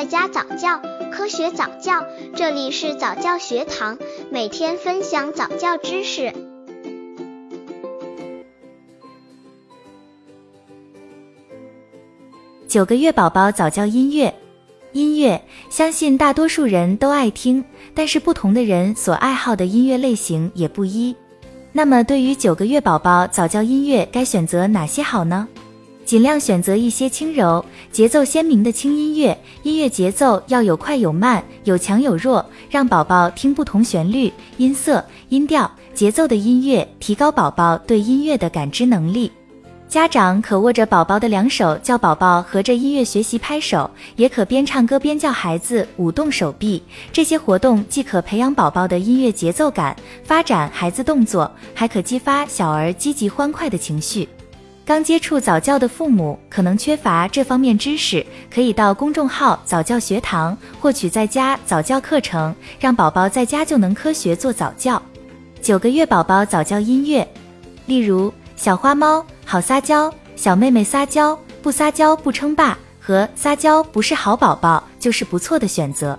在家早教，科学早教，这里是早教学堂，每天分享早教知识。九个月宝宝早教音乐，音乐相信大多数人都爱听，但是不同的人所爱好的音乐类型也不一。那么对于九个月宝宝早教音乐，该选择哪些好呢？尽量选择一些轻柔、节奏鲜明的轻音乐，音乐节奏要有快有慢，有强有弱，让宝宝听不同旋律、音色、音调、节奏的音乐，提高宝宝对音乐的感知能力。家长可握着宝宝的两手，叫宝宝合着音乐学习拍手，也可边唱歌边叫孩子舞动手臂。这些活动既可培养宝宝的音乐节奏感，发展孩子动作，还可激发小儿积极欢快的情绪。刚接触早教的父母可能缺乏这方面知识，可以到公众号早教学堂获取在家早教课程，让宝宝在家就能科学做早教。九个月宝宝早教音乐，例如小花猫好撒娇，小妹妹撒娇不撒娇不称霸和撒娇不是好宝宝就是不错的选择。